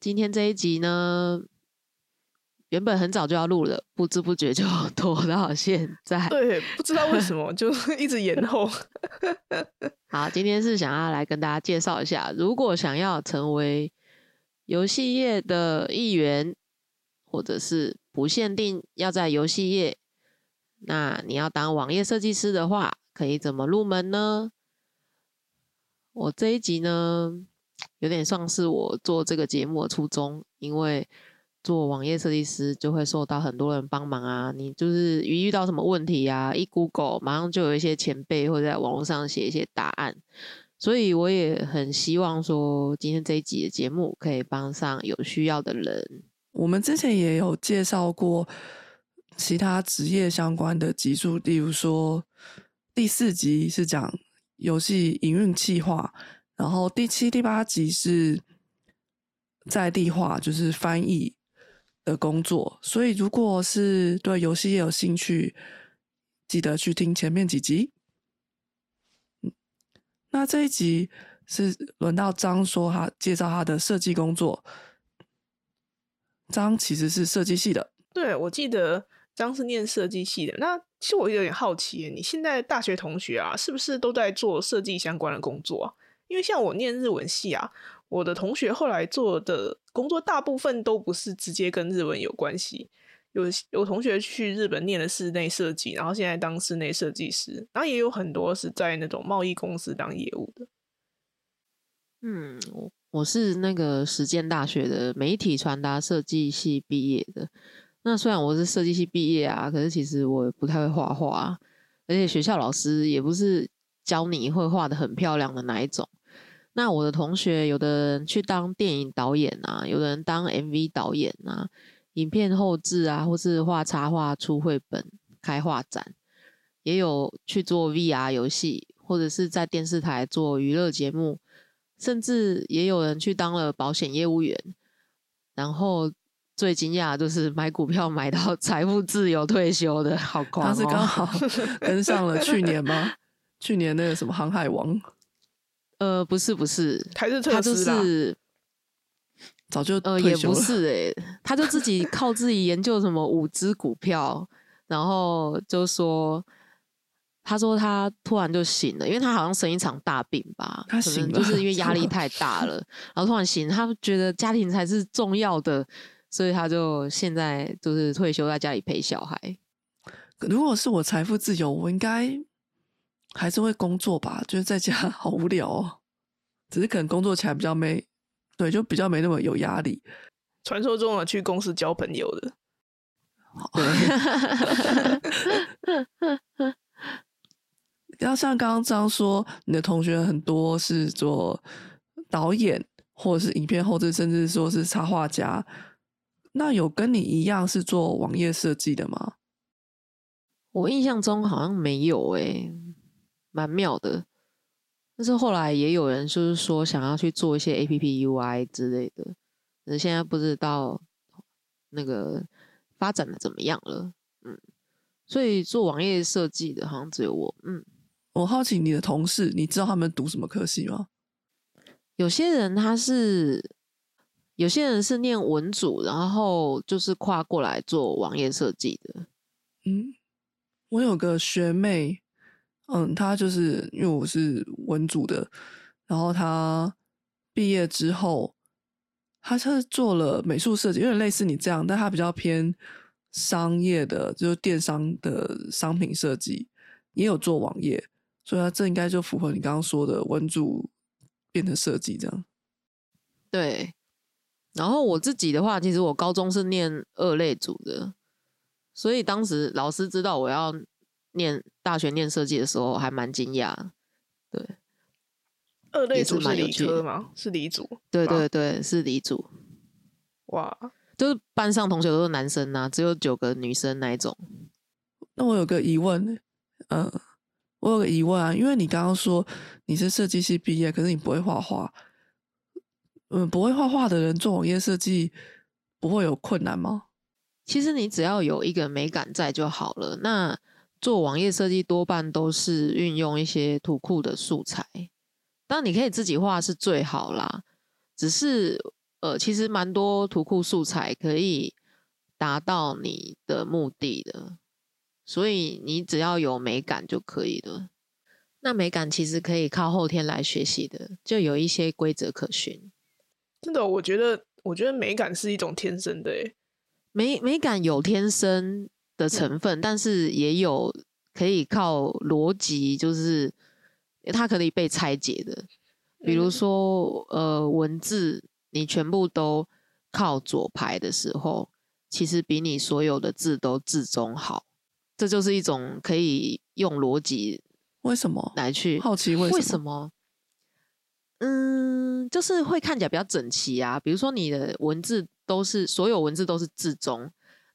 今天这一集呢，原本很早就要录了，不知不觉就 拖到现在。对，不知道为什么就 一直延后。好，今天是想要来跟大家介绍一下，如果想要成为游戏业的一员，或者是不限定要在游戏业，那你要当网页设计师的话，可以怎么入门呢？我这一集呢。有点像是我做这个节目的初衷，因为做网页设计师就会受到很多人帮忙啊。你就是一遇到什么问题啊，一 Google 马上就有一些前辈会在网络上写一些答案。所以我也很希望说，今天这一集的节目可以帮上有需要的人。我们之前也有介绍过其他职业相关的集数，例如说第四集是讲游戏营运计划。然后第七、第八集是在地化，就是翻译的工作。所以，如果是对游戏也有兴趣，记得去听前面几集。那这一集是轮到张说他介绍他的设计工作。张其实是设计系的，对我记得张是念设计系的。那其实我有点好奇，你现在大学同学啊，是不是都在做设计相关的工作？因为像我念日文系啊，我的同学后来做的工作大部分都不是直接跟日文有关系。有有同学去日本念了室内设计，然后现在当室内设计师，然后也有很多是在那种贸易公司当业务的。嗯，我我是那个实践大学的媒体传达设计系毕业的。那虽然我是设计系毕业啊，可是其实我不太会画画，而且学校老师也不是教你会画的很漂亮的那一种。那我的同学，有的人去当电影导演啊，有的人当 MV 导演啊，影片后置啊，或是画插画、出绘本、开画展，也有去做 VR 游戏，或者是在电视台做娱乐节目，甚至也有人去当了保险业务员。然后最惊讶就是买股票买到财富自由退休的，好狂！他是刚好 跟上了去年吗？去年那个什么航海王。呃，不是不是，他就是早就呃也不是哎，他就自己 靠自己研究什么五只股票，然后就说，他说他突然就醒了，因为他好像生一场大病吧，他醒就是因为 压力太大了，然后突然醒，他觉得家庭才是重要的，所以他就现在就是退休在家里陪小孩。如果是我财富自由，我应该。还是会工作吧，就是在家 好无聊哦。只是可能工作起来比较没，对，就比较没那么有压力。传说中的去公司交朋友的，对。要像刚刚这样说，你的同学很多是做导演，或者是影片后置，甚至说是插画家。那有跟你一样是做网页设计的吗？我印象中好像没有诶。蛮妙的，但是后来也有人就是说想要去做一些 A P P U I 之类的，可是现在不知道那个发展的怎么样了。嗯，所以做网页设计的好像只有我。嗯，我好奇你的同事，你知道他们读什么科系吗？有些人他是，有些人是念文组，然后就是跨过来做网页设计的。嗯，我有个学妹。嗯，他就是因为我是文组的，然后他毕业之后，他是做了美术设计，有点类似你这样，但他比较偏商业的，就是电商的商品设计，也有做网页，所以他这应该就符合你刚刚说的文组变成设计这样。对，然后我自己的话，其实我高中是念二类组的，所以当时老师知道我要。念大学念设计的时候还蛮惊讶，对，二类组是理科吗？是理组？对对对，是理组。哇，就是班上同学都是男生呐、只有九个女生那一种。那我有个疑问，嗯，我有个疑问啊，因为你刚刚说你是设计系毕业，可是你不会画画，嗯，不会画画的人做网页设计不会有困难吗？其实你只要有一个美感在就好了。那做网页设计多半都是运用一些图库的素材，当然你可以自己画是最好啦。只是呃，其实蛮多图库素材可以达到你的目的的，所以你只要有美感就可以了。那美感其实可以靠后天来学习的，就有一些规则可循。真的，我觉得我觉得美感是一种天生的诶。美美感有天生的成分，但是也有可以靠逻辑，就是它可以被拆解的。比如嗯说，呃，文字你全部都靠左排的时候，其实比你所有的字都字中好。这就是一种可以用逻辑为什么？来去好奇为什么？嗯，就是会看起来比较整齐啊。比如说你的文字都是所有文字都是字中，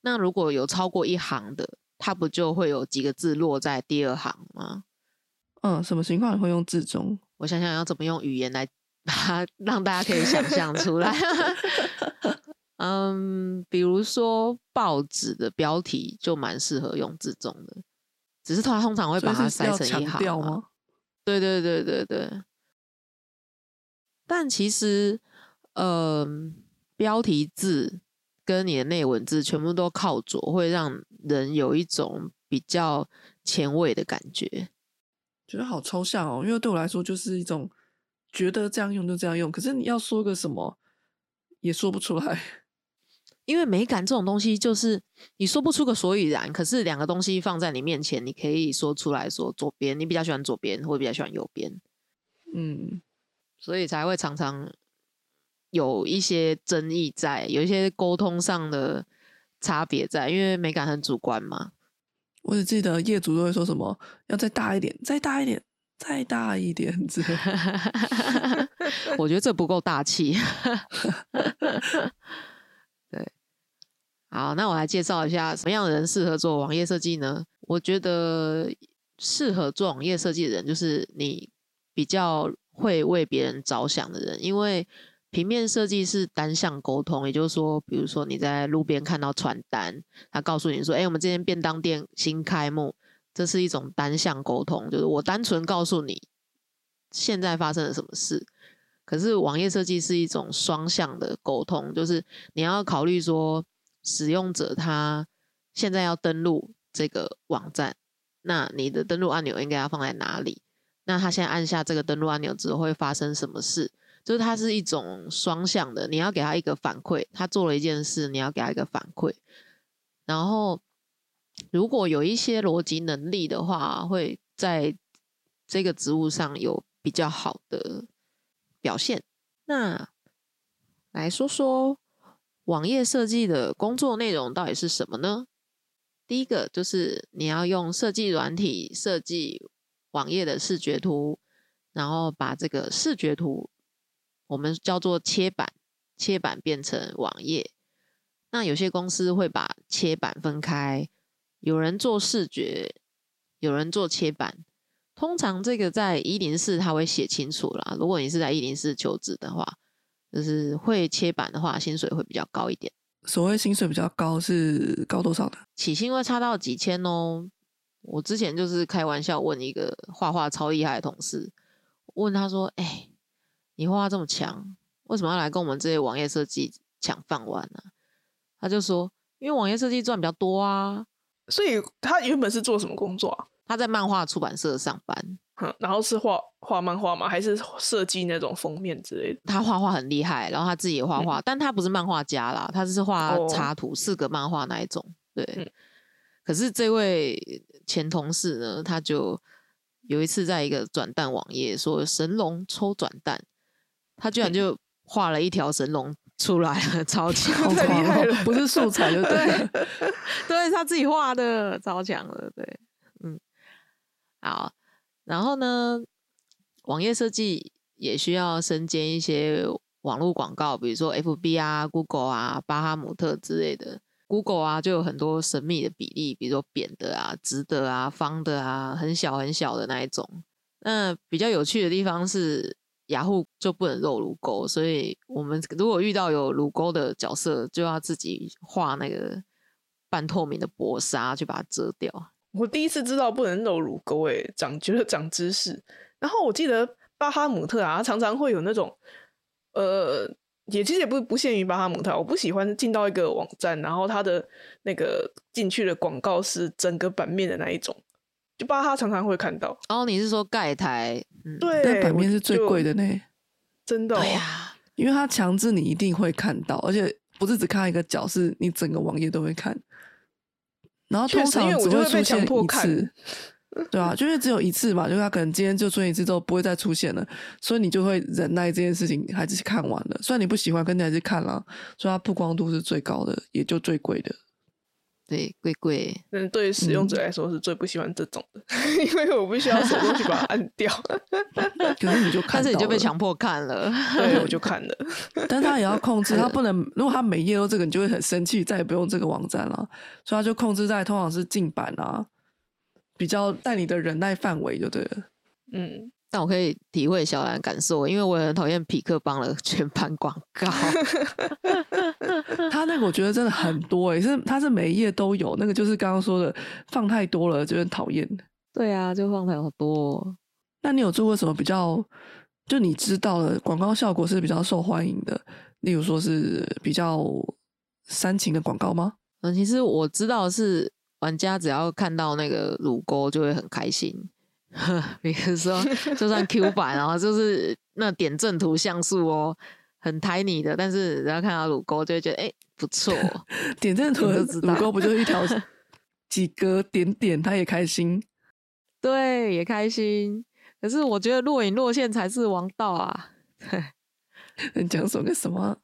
那如果有超过一行的，它不就会有几个字落在第二行吗？嗯，什么情况你会用字中？我想想要怎么用语言来把它让大家可以想象出来。嗯，比如说报纸的标题就蛮适合用字中的，只是它通常会把它塞成一行？对对对对对。但其实，呃，标题字跟你的内文字全部都靠左，会让人有一种比较前卫的感觉。觉得好抽象哦，因为对我来说就是一种觉得这样用就这样用，可是你要说个什么也说不出来。因为美感这种东西，就是你说不出个所以然，可是两个东西放在你面前，你可以说出来说左边，你比较喜欢左边，或者比较喜欢右边，嗯，所以才会常常有一些争议在，有一些沟通上的差别在，因为美感很主观嘛。我只记得业主都会说什么要再大一点，再大一点，再大一点之类。我觉得这不够大气。对，好，那我来介绍一下什么样的人适合做网页设计呢？我觉得适合做网页设计的人，就是你比较会为别人着想的人，因为平面设计是单向沟通，也就是说，比如说你在路边看到传单，他告诉你说：“哎、我们这间便当店新开幕。”这是一种单向沟通，就是我单纯告诉你现在发生了什么事。可是网页设计是一种双向的沟通，就是你要考虑说使用者他现在要登录这个网站，那你的登录按钮应该要放在哪里？那他现在按下这个登录按钮之后会发生什么事？就是它是一种双向的，你要给他一个反馈，他做了一件事，你要给他一个反馈。然后，如果有一些逻辑能力的话，会在这个职务上有比较好的表现。那来说说网页设计的工作内容到底是什么呢？第一个就是你要用设计软体设计网页的视觉图，然后把这个视觉图我们叫做切板，切板变成网页。那有些公司会把切板分开，有人做视觉，有人做切板。通常这个在一零四他会写清楚啦。如果你是在一零四求职的话，就是会切板的话，薪水会比较高一点，所谓薪水比较高是高多少的？起薪会差到几千哦。我之前就是开玩笑问一个画画超厉害的同事，问他说：“哎、你画画这么强，为什么要来跟我们这些网页设计抢饭碗呢、他就说：“因为网页设计赚比较多啊。所以他原本是做什么工作啊？”他在漫画出版社上班，哼，然后是画画漫画吗？还是设计那种封面之类的？他画画很厉害，然后他自己也画画，但他不是漫画家啦，他是画哦插图、四个漫画那一种。对，嗯可是这位前同事呢，他就有一次在一个转蛋网页说神龙抽转蛋，他居然就画了一条神龙出来了，超强，太厉狂哦害了不是素材就对了。对他自己画的，超强的，对，嗯，好，然后呢，网页设计也需要身兼一些网络广告，比如说 FB 啊、Google 啊、巴哈姆特之类的。Google 啊，就有很多神秘的比例，比如说扁的啊、直的啊、方的啊、很小很小的那一种。那比较有趣的地方是，雅虎就不能露乳沟，所以我们如果遇到有乳沟的角色，就要自己画那个半透明的薄纱去把它遮掉。我第一次知道不能露乳沟，哎，长觉得长知识。然后我记得巴哈姆特啊，常常会有那种，呃。也其实也不不限于巴哈姆特，我不喜欢进到一个网站，然后它的那个进去的广告是整个版面的那一种，就巴哈常常会看到。哦，你是说盖台？对，但版面是最贵的呢，真的。对呀，因为它强制你一定会看到，而且不是只看一个角，是你整个网页都会看。然后通常只会出现一次。对啊，就因为只有一次嘛，就是他可能今天就出现一次之后不会再出现了，所以你就会忍耐这件事情，还是看完了。虽然你不喜欢，可你还是看了。所以它曝光度是最高的，也就最贵的。对，贵贵。嗯，对使用者来说是最不喜欢这种的，因为我不需要手动去把它按掉。可是你就 看，但是你就被强迫看了。对，我就看了。但是他也要控制，他不能。如果他每页都这个，你就会很生气，再也不用这个网站了。所以他就控制在通常是禁版啊。比较在你的忍耐范围就对了，嗯，但我可以体会小兰感受，因为我也很讨厌匹克帮的全盘广告。他那个我觉得真的很多诶，是他是每一页都有，那个就是刚刚说的放太多了，就很讨厌。对啊，就放太多。那你有做过什么比较？就你知道的广告效果是比较受欢迎的，例如说是比较煽情的广告吗？嗯，其实我知道是。玩家只要看到那个乳沟就会很开心，比如说 就算 Q 版，然后就是那点阵图像素哦，很 tiny 的，但是然后看到乳沟就会觉得哎不错。点阵图的乳沟不就是一条几个点点，他也开心，对，也开心。可是我觉得若隐若现才是王道啊！你讲什么什么？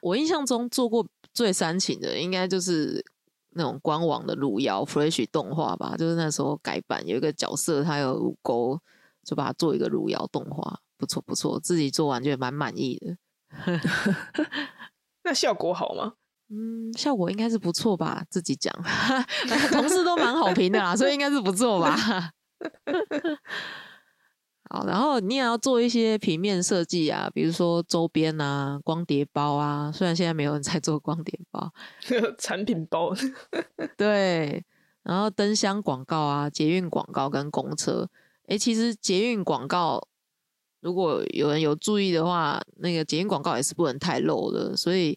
我印象中做过最煽情的，应该就是。那种官网的路遥 Flash 动画吧，就是那时候改版有一个角色，他有乳沟，就把它做一个路遥动画，不错不错，自己做完觉得蛮满意的。那效果好吗？嗯，效果应该是不错吧，自己讲，同事都蛮好评的啦，所以应该是不错吧。好，然后你也要做一些平面设计啊，比如说周边啊、光碟包啊。虽然现在没有人在做光碟包，产品包。对，然后灯箱广告啊、捷运广告跟公车。哎，其实捷运广告，如果有人有注意的话，那个捷运广告也是不能太露的。所以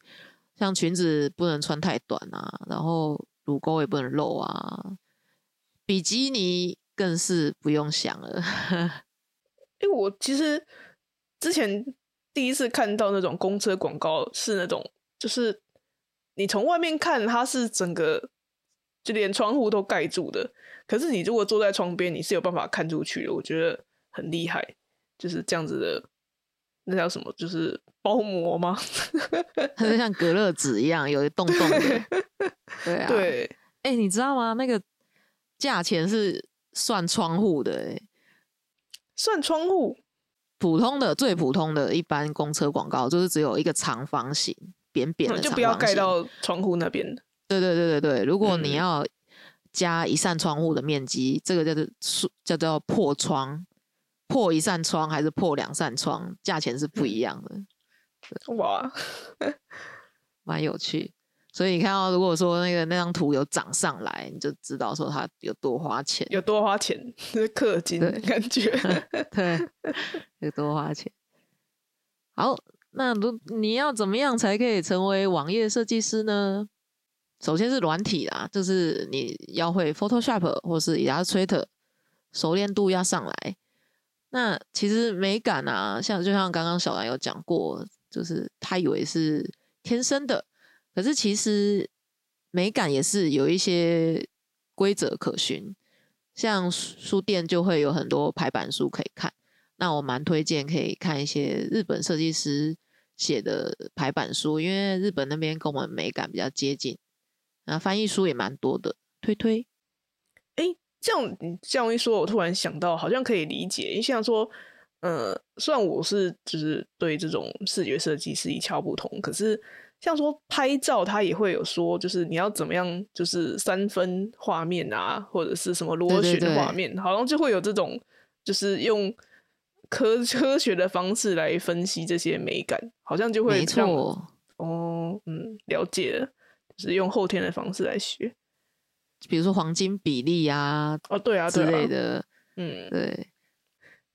像裙子不能穿太短啊，然后乳沟也不能露啊，比基尼更是不用想了。因为我其实之前第一次看到那种公车广告是那种，就是你从外面看它是整个就连窗户都盖住的，可是你如果坐在窗边，你是有办法看出去的。我觉得很厉害，就是这样子的。那叫什么？就是包膜吗？它 就像隔热纸一样，有一洞洞的。对啊。对。哎，你知道吗？那个价钱是算窗户的哎。算窗户，普通的最普通的一般公车广告就是只有一个长方形扁扁的，就不要盖到窗户那边。对对对对对，如果你要加一扇窗户的面积，这个叫做叫做破窗，破一扇窗还是破两扇窗，价钱是不一样的。哇，蛮有趣。所以你看到，如果说那个那张图有涨上来，你就知道说他有多花钱，有多花钱，是氪金的感觉，对，有多花钱。好，那如你要怎么样才可以成为网页设计师呢？首先是软体啦，就是你要会 Photoshop 或是 Illustrator，熟练度要上来。那其实美感啊，像就像刚刚小兰有讲过，就是他以为是天生的。可是其实美感也是有一些规则可循，像书店就会有很多排版书可以看。那我蛮推荐可以看一些日本设计师写的排版书，因为日本那边跟我们美感比较接近。那翻译书也蛮多的，推推。哎，这样这样一说，我突然想到，好像可以理解。你像说，呃，虽然我是就是对这种视觉设计是一窍不通，可是像说拍照，它也会有说，就是你要怎么样，就是三分画面啊，或者是什么螺旋画面，好像就会有这种，就是用科 科学的方式来分析这些美感，好像就会没错。哦，嗯，了解了，就是用后天的方式来学，比如说黄金比例啊，哦，对啊，之类的，嗯，对。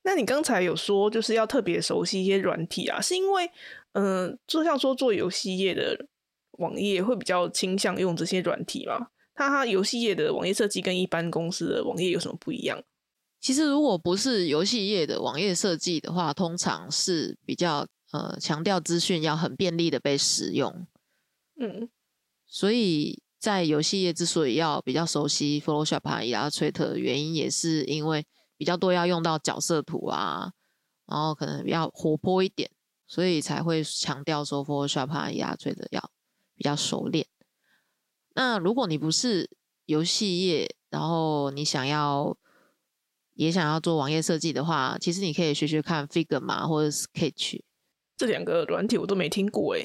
那你刚才有说，就是要特别熟悉一些软体啊，是因为，嗯，就像说做游戏业的网页会比较倾向用这些软体吗？它游戏业的网页设计跟一般公司的网页有什么不一样？其实如果不是游戏业的网页设计的话，通常是比较呃强调资讯要很便利的被使用，嗯，所以在游戏业之所以要比较熟悉 Photoshop 和 Illustrator 的原因，也是因为。比较多要用到角色图啊，然后可能比较活泼一点，所以才会强调说 Photoshop 和 Illustrator 要比较熟练。那如果你不是游戏业，然后你想要也想要做网页设计的话，其实你可以学学看 Figma 或者 Sketch 这两个软体，我都没听过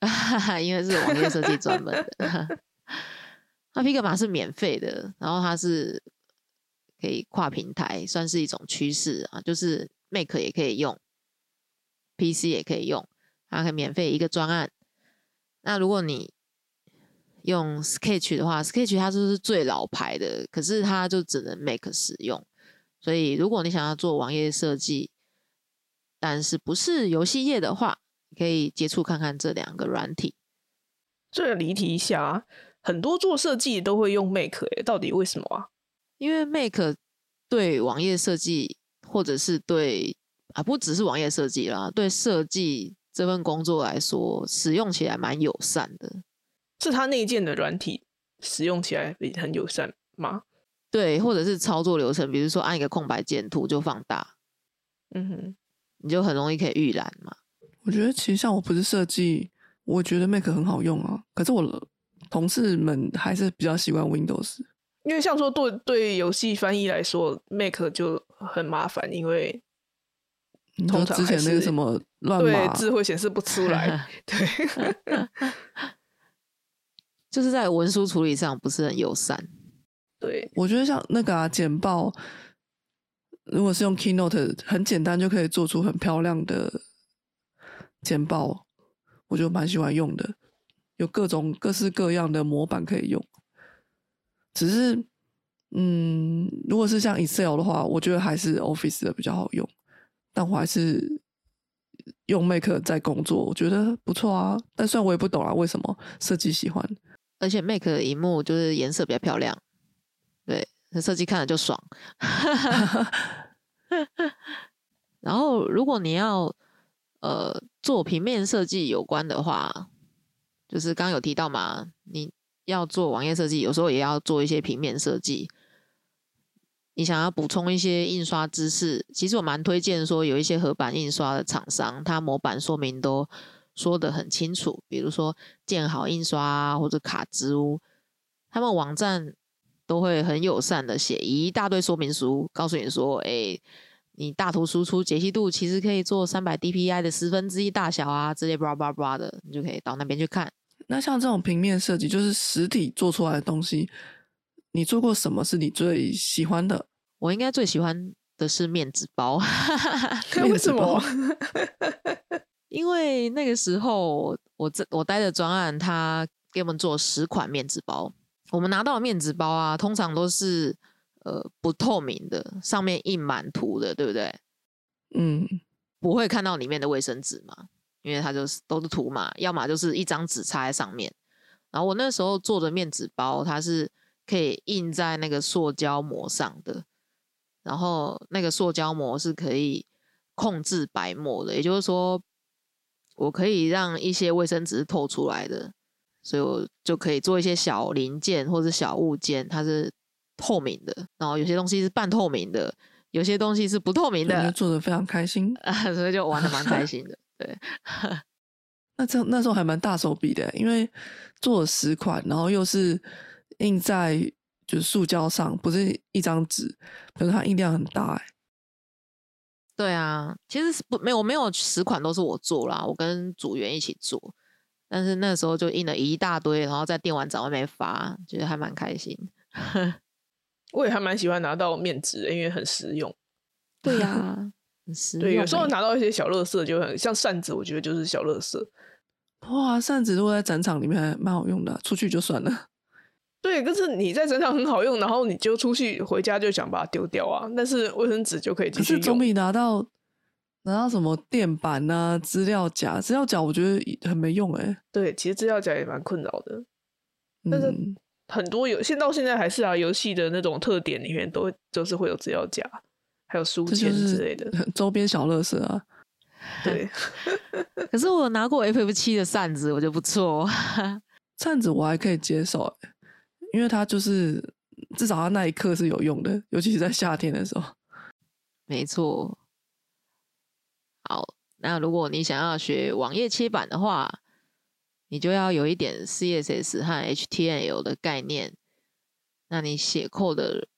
哎，因为是网页设计专门的。那 Figma 是免费的，然后它是。可以跨平台，算是一种趋势啊。就是 Mac 也可以用，PC 也可以用，它可以免费一个专案。那如果你用 Sketch 的话，Sketch 它就是最老牌的，可是它就只能 Make 使用。所以如果你想要做网页设计，但是不是游戏业的话，可以接触看看这两个软体。这离题一下，很多做设计都会用 Make，哎，到底为什么啊？因为 Make 对网页设计，或者是对啊，不只是网页设计啦，对设计这份工作来说，使用起来蛮友善的。是它内建的软体使用起来很友善吗？对，或者是操作流程，比如说按一个空白键，图就放大，嗯哼，你就很容易可以预览嘛。我觉得其实像我不是设计，我觉得 Make 很好用啊，可是我同事们还是比较习惯 Windows。因为像说对对游戏翻译来说，Make 就很麻烦，因为通常之前那个什么乱码对字会显示不出来，对，就是在文书处理上不是很友善。对，我觉得像那个啊简报，如果是用 Keynote，很简单就可以做出很漂亮的简报，我就蛮喜欢用的，有各种各式各样的模板可以用。只是，嗯，如果是像 Excel 的话，我觉得还是 Office 的比较好用。但我还是用 Make 在工作，我觉得不错啊。但虽然我也不懂啊，为什么设计喜欢？而且 Make 的荧幕就是颜色比较漂亮，对，设计看了就爽。然后，如果你要呃做平面设计有关的话，就是刚刚有提到嘛，你。要做网页设计，有时候也要做一些平面设计。你想要补充一些印刷知识，其实我蛮推荐说有一些合版印刷的厂商，它模板说明都说的很清楚。比如说建好印刷啊或者卡之屋，他们网站都会很友善的写一大堆说明书，告诉你说：“哎，你大图输出解析度其实可以做三百 DPI 的十分之一大小啊，之类叭叭叭的，你就可以到那边去看。”那像这种平面设计，就是实体做出来的东西，你做过什么是你最喜欢的？我应该最喜欢的是面子 包。为什么？因为那个时候我这我待的专案，他给我们做十款面子包。我们拿到的面子包啊，通常都是呃不透明的，上面印满图的，对不对？嗯，不会看到里面的卫生纸嘛？因为它就是都是图嘛，要么就是一张纸插在上面。然后我那时候做的面纸包，它是可以印在那个塑胶膜上的，然后那个塑胶膜是可以控制白膜的，也就是说，我可以让一些卫生纸透出来的，所以我就可以做一些小零件或者小物件，它是透明的，然后有些东西是半透明的，有些东西是不透明的，做的非常开心，所以就玩的蛮开心的。对，那这那时候还蛮大手笔的，因为做了十款，然后又是印在就是塑胶上，不是一张纸，可是它印量很大哎。对啊，其实是不没有没有十款都是我做啦，我跟组员一起做，但是那时候就印了一大堆，然后在电玩展外面发，觉得还蛮开心。我也还蛮喜欢拿到面纸，因为很实用。对呀、很实对，有时候拿到一些小乐色就很像扇子，我觉得就是小乐色。哇，扇子如果在展场里面还蛮好用的啊、出去就算了。对，可是你在身上很好用，然后你就出去回家就想把它丢掉啊。但是卫生纸就可以继续用。可是总比拿到拿到什么垫板啊、资料夹，资料夹我觉得很没用哎、对，其实资料夹也蛮困扰的。但是嗯，很多游现到现在还是啊，游戏的那种特点里面都就是会有资料夹，还有书签之是类的。周边小乐色啊。对，可是我有拿过 FF 七的扇子，我觉得不错。扇子我还可以接受、欸，因为它就是至少它那一刻是有用的，尤其是在夏天的时候。没错。好，那如果你想要学网页切板的话，你就要有一点 CSS 和 HTML 的概念。那你写 code 的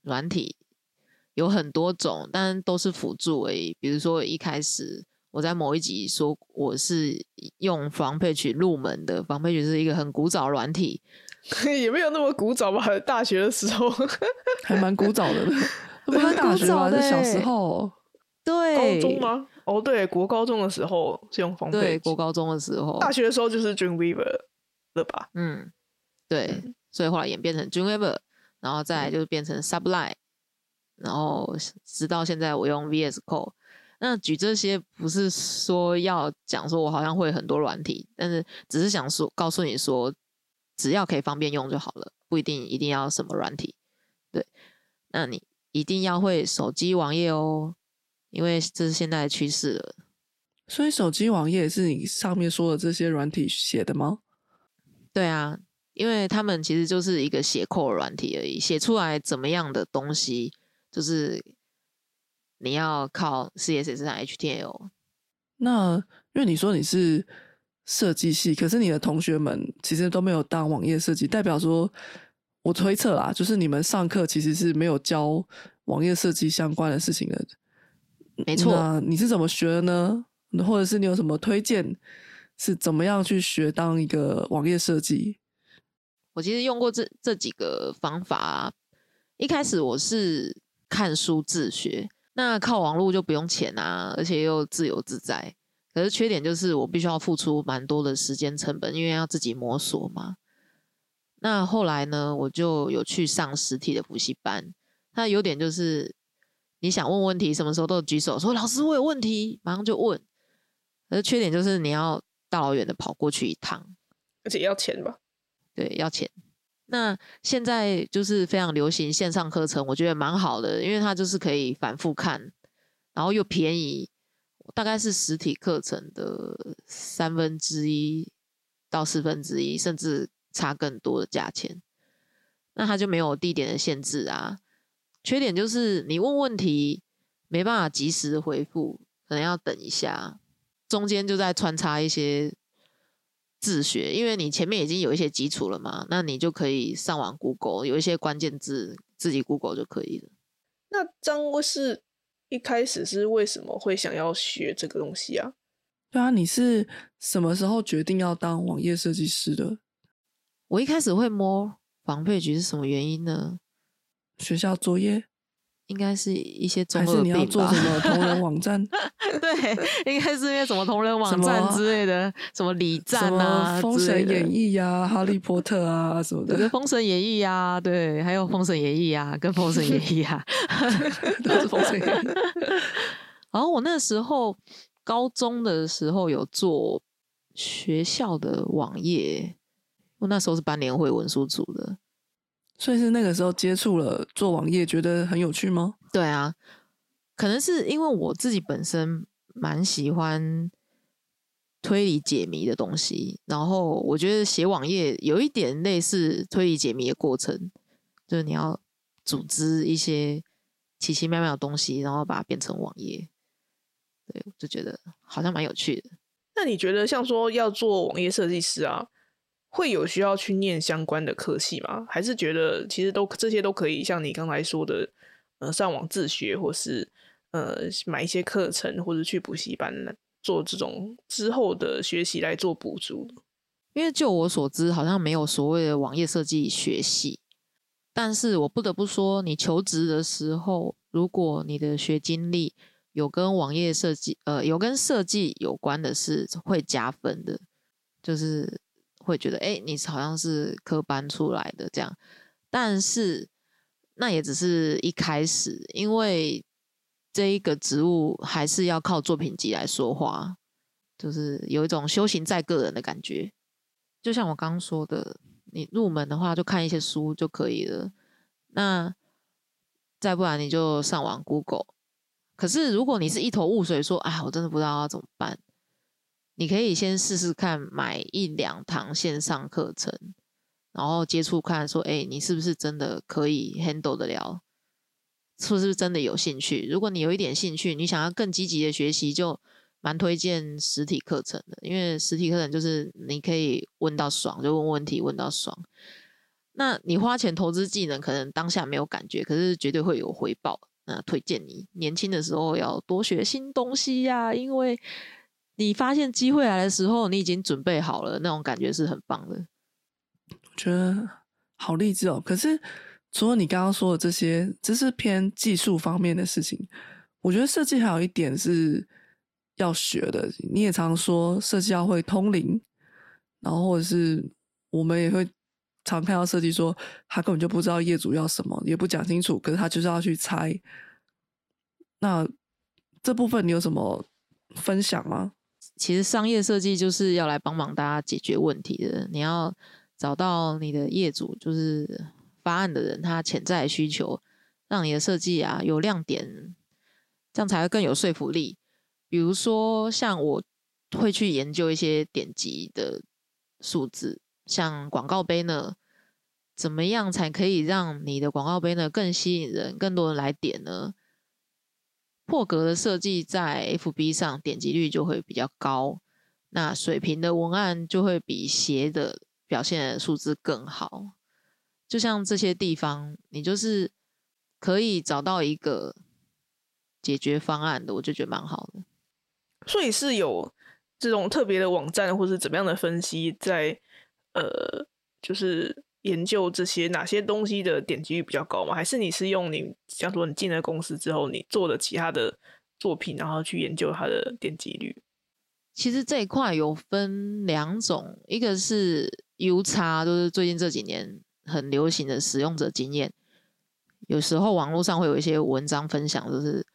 软体有很多种，但都是辅助而已。比如说一开始我在某一集说我是用防配曲入门的，防配曲是一个很古早软体，也没有那么古早吧？大学的时候，还蛮古早的呢，不是蛮大学吧？古早的是小时欸候。对，高中？吗？哦，对，国高中的时候是用防对，国高中的时候，大学的时候就是 Dreamweaver 了吧？嗯，对，所以后来演变成 Dreamweaver，然后再来就是变成 Sublime，然后直到现在我用 VS Code。那举这些不是说要讲说我好像会很多软体，但是只是想说告诉你说，只要可以方便用就好了，不一定一定要什么软体。对，那你一定要会手机网页哦，因为这是现在的趋势了。所以手机网页是你上面说的这些软体写的吗？对啊，因为他们其实就是一个写扣软体而已，写出来怎么样的东西，就是你要靠 CSS 和 HTML。那因为你说你是设计系，可是你的同学们其实都没有当网页设计，代表说，我推测啦，就是你们上课其实是没有教网页设计相关的事情的。没错那你是怎么学的呢？或者是你有什么推荐，是怎么样去学当一个网页设计？我其实用过这这几个方法、啊，一开始我是看书自学，那靠网络就不用钱啊，而且又自由自在。可是缺点就是我必须要付出蛮多的时间成本，因为要自己摸索嘛。那后来呢，我就有去上实体的补习班。它优点就是你想问问题，什么时候都举手说老师我有问题，马上就问。可是缺点就是你要大老远的跑过去一趟，而且要钱吧？对，要钱。那现在就是非常流行线上课程，我觉得蛮好的，因为它就是可以反复看，然后又便宜，大概是实体课程的三分之一到四分之一，甚至差更多的价钱。那它就没有地点的限制啊。缺点就是你问问题没办法及时回复，可能要等一下，中间就在穿插一些自学，因为你前面已经有一些基础了嘛，那你就可以上网 Google，有一些关键字自己 Google 就可以了。那张威是一开始是为什么会想要学这个东西啊？对啊，你是什么时候决定要当网页设计师的？我一开始会摸防配局是什么原因呢？学校作业，应该是一些中还是你要？做什么同人网站？对，应该是因为什么同人网站之类的，什么礼什站啊《封神演义》呀、《哈利波特》啊什么对，的，《封神演义》啊，对，还有《封神演义》啊，跟《封神演义》啊 都是《封神演义》。然后我那时候高中的时候有做学校的网页，我那时候是班联会文书组的。所以是那个时候接触了做网页，觉得很有趣吗？对啊，可能是因为我自己本身蛮喜欢推理解谜的东西，然后我觉得写网页有一点类似推理解谜的过程，就是你要组织一些奇奇妙妙的东西，然后把它变成网页。对，我就觉得好像蛮有趣的。那你觉得像说要做网页设计师啊，会有需要去念相关的科系吗？还是觉得其实都这些都可以，像你刚才说的，呃，上网自学或是呃买一些课程或者去补习班做这种之后的学习来做补助。因为就我所知，好像没有所谓的网页设计学系。但是我不得不说，你求职的时候，如果你的学经历有跟网页设计，呃，有跟设计有关的是会加分的，就是会觉得，哎，你好像是科班出来的这样。但是那也只是一开始，因为这一个职务还是要靠作品集来说话，就是有一种修行在个人的感觉。就像我刚刚说的，你入门的话就看一些书就可以了。那再不然你就上网 Google。可是如果你是一头雾水，说啊，我真的不知道要怎么办，你可以先试试看买一两堂线上课程，然后接触看，说哎，你是不是真的可以 handle 得了？是不是真的有兴趣？如果你有一点兴趣，你想要更积极的学习，就。蛮推荐实体课程的，因为实体课程就是你可以问到爽，就问问题问到爽。那你花钱投资技能，可能当下没有感觉，可是绝对会有回报。那推荐你年轻的时候要多学新东西呀，因为你发现机会来的时候，你已经准备好了，那种感觉是很棒的。我觉得好励志哦。可是除了你刚刚说的这些，这是偏技术方面的事情。我觉得设计还有一点是。要学的，你也常说设计要会通灵，然后或者是我们也会常看到设计说他根本就不知道业主要什么，也不讲清楚，可是他就是要去猜。那这部分你有什么分享吗？其实商业设计就是要来帮忙大家解决问题的，你要找到你的业主，就是发案的人，他潜在需求，让你的设计啊有亮点，这样才会更有说服力。比如说，像我会去研究一些点击的数字，像广告杯呢，怎么样才可以让你的广告杯呢更吸引人，更多人来点呢？破格的设计在 FB 上点击率就会比较高，那水平的文案就会比斜的表现的数字更好。就像这些地方，你就是可以找到一个解决方案的，我就觉得蛮好的。所以是有这种特别的网站，或是怎么样的分析，在呃，就是研究这些哪些东西的点击率比较高吗？还是你是用你，像说你进了公司之后，你做的其他的作品，然后去研究它的点击率？其实这一块有分两种，一个是 U 叉，就是最近这几年很流行的使用者经验，有时候网络上会有一些文章分享，就是。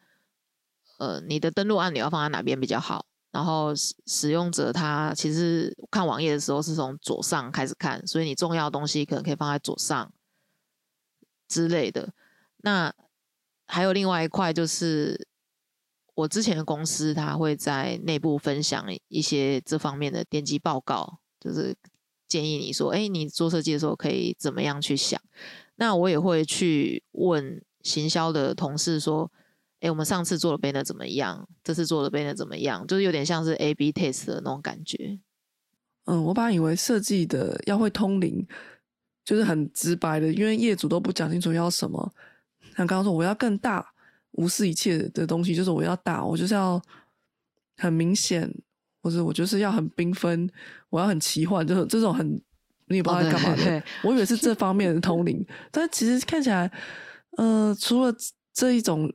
呃，你的登录按钮要放在哪边比较好？然后使使用者他其实看网页的时候是从左上开始看，所以你重要的东西可能可以放在左上之类的。那还有另外一块就是，我之前的公司他会在内部分享一些这方面的点击报告，就是建议你说，哎，你做设计的时候可以怎么样去想？那我也会去问行销的同事说。哎，我们上次做的 banner 怎么样？这次做的 banner 怎么样？就是有点像是 A/B test 的那种感觉。嗯，我本来以为设计的要会通灵，就是很直白的，因为业主都不讲清楚要什么。像刚刚说，我要更大，无视一切的东西，就是我要大，我就是要很明显，或者我就是要很缤纷，我要很奇幻，就是这种很你也不知道在干嘛的。我以为是这方面的通灵，但其实看起来，呃，除了这一种。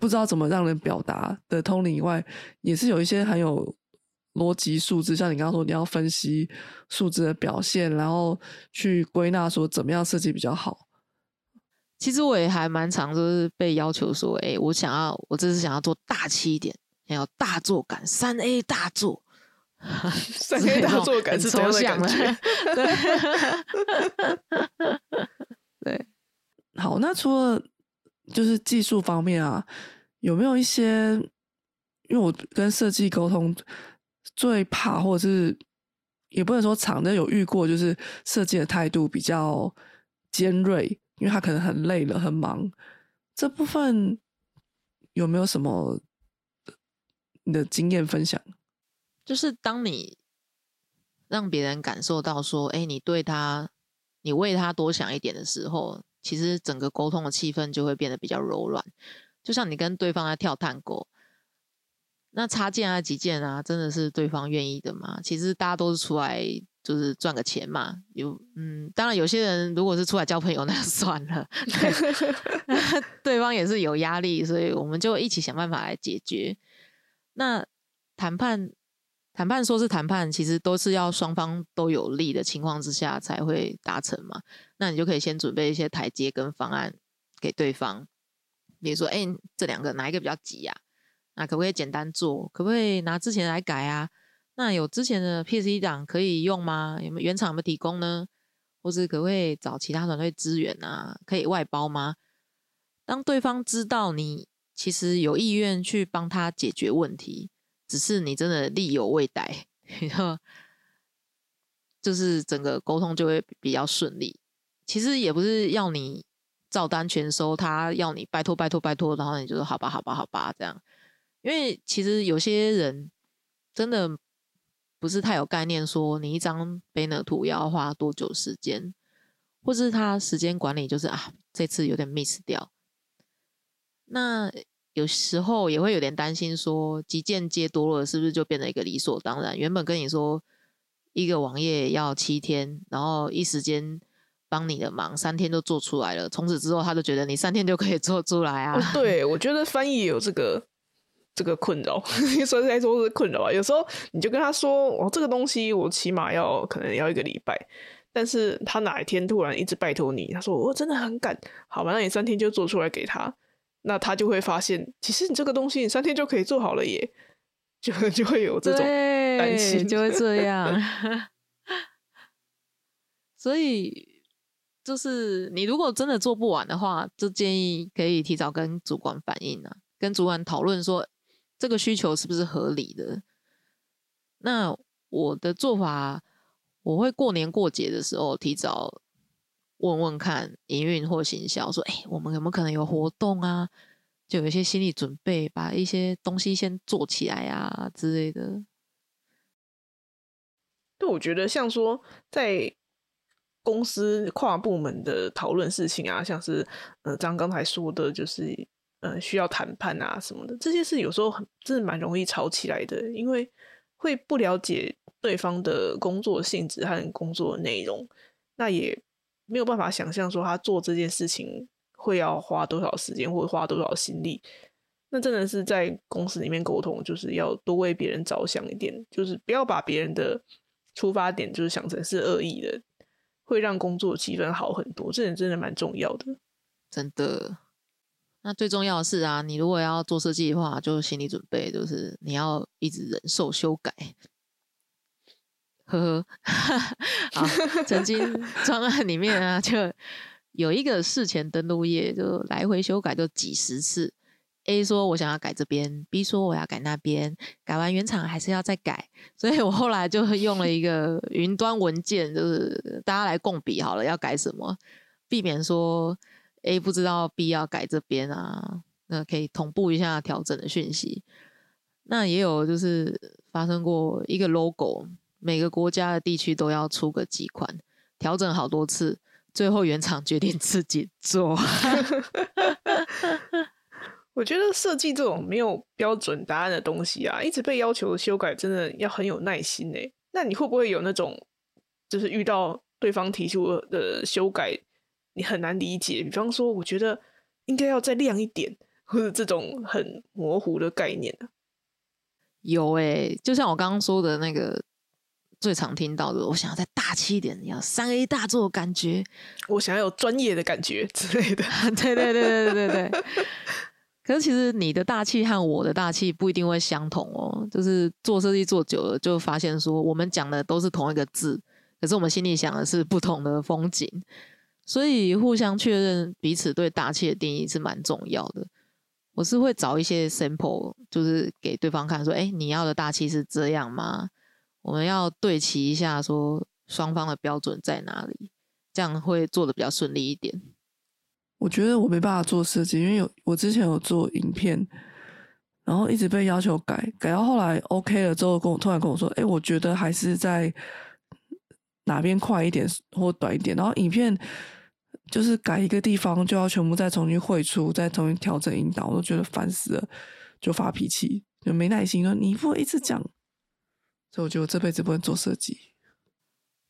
不知道怎么让人表达的通灵以外，也是有一些很有逻辑数字，像你刚刚说，你要分析数字的表现，然后去归纳说怎么样设计比较好。其实我也还蛮常就是被要求说，哎，我想要我这次想要做大气一点，想要大作感，三 A 大作，三 A 大作感是抽象的，对，对。好，那除了。就是技术方面啊，有没有一些？因为我跟设计沟通最怕，或者是也不能说常的有遇过，就是设计的态度比较尖锐，因为他可能很累了、很忙。这部分有没有什么你的经验分享？就是当你让别人感受到说，哎，你对他，你为他多想一点的时候。其实整个沟通的气氛就会变得比较柔软，就像你跟对方在跳探戈，那插件啊、几件啊，真的是对方愿意的吗？其实大家都是出来就是赚个钱嘛。有嗯，当然有些人如果是出来交朋友，那就算了。对，对方也是有压力，所以我们就一起想办法来解决。那谈判。谈判说是谈判，其实都是要双方都有利的情况之下才会达成嘛。那你就可以先准备一些台阶跟方案给对方，比如说，哎，这两个哪一个比较急呀？那可不可以简单做？可不可以拿之前来改啊？那有之前的 PC 档可以用吗？有没有原厂有没提供呢？或是可不可以找其他团队支援啊？可以外包吗？当对方知道你其实有意愿去帮他解决问题。只是你真的力有未逮，然后就是整个沟通就会比较顺利。其实也不是要你照单全收，他要你拜托拜托拜托，然后你就说好吧好吧好吧这样。因为其实有些人真的不是太有概念，说你一张 banner 图要花多久时间，或是他时间管理就是啊这次有点 miss 掉。那。有时候也会有点担心，说急件接多了，是不是就变得一个理所当然？原本跟你说一个网页要七天，然后一时间帮你的忙三天就做出来了，从此之后他就觉得你三天就可以做出来啊？对，我觉得翻译有这个这个困扰，说实在说是困扰啊。有时候你就跟他说，哦，这个东西我起码要可能要一个礼拜，但是他哪一天突然一直拜托你，他说我真的很赶，好吧，那你三天就做出来给他。那他就会发现，其实你这个东西你三天就可以做好了耶，就就会有这种担心，就会这样。所以就是你如果真的做不完的话，就建议可以提早跟主管反映啊，跟主管讨论说这个需求是不是合理的。那我的做法，我会过年过节的时候提早。问问看营运或行销，说：“哎，我们有没有可能有活动啊？就有一些心理准备，把一些东西先做起来啊之类的。”对，我觉得像说在公司跨部门的讨论事情啊，像是呃，张刚才说的，就是呃，需要谈判啊什么的，这些事有时候很真的蛮容易吵起来的，因为会不了解对方的工作性质和工作内容，那也。没有办法想象说他做这件事情会要花多少时间或者花多少心力，那真的是在公司里面沟通，就是要多为别人着想一点，就是不要把别人的出发点就是想成是恶意的，会让工作气氛好很多。这点真的蛮重要的，真的。那最重要的是啊，你如果要做设计的话，就心理准备，就是你要一直忍受修改。呵呵，好，曾经 专案里面啊，就有一个事前登录页，就来回修改就几十次。A 说我想要改这边，B 说我要改那边，改完原厂还是要再改，所以我后来就用了一个云端文件，就是大家来共笔好了，要改什么，避免说 A 不知道 B 要改这边啊，那可以同步一下调整的讯息。那也有就是发生过一个 logo。每个国家的地区都要出个几款，调整好多次，最后原厂决定自己做。我觉得设计这种没有标准答案的东西啊，一直被要求修改，真的要很有耐心诶。那你会不会有那种，就是遇到对方提出的修改，你很难理解？比方说，我觉得应该要再亮一点，或者这种很模糊的概念呢？有诶，就像我刚刚说的那个。最常听到的，我想要再大气一点，要三 A 大作感觉，我想要有专业的感觉之类的。对对对对对对对。可是其实你的大气和我的大气不一定会相同哦。就是做设计做久了，就发现说我们讲的都是同一个字，可是我们心里想的是不同的风景。所以互相确认彼此对大气的定义是蛮重要的。我是会找一些 sample，就是给对方看，说：“哎，你要的大气是这样吗？”我们要对齐一下，说双方的标准在哪里，这样会做的比较顺利一点。我觉得我没办法做设计，因为有我之前有做影片，然后一直被要求改，改到后来 OK 了之后，跟我突然跟我说：“哎，我觉得还是在哪边快一点或短一点。”然后影片就是改一个地方就要全部再重新绘出，再重新调整引导，我都觉得烦死了，就发脾气，就没耐心说你不会一直讲，所以我觉得我这辈子不会做设计。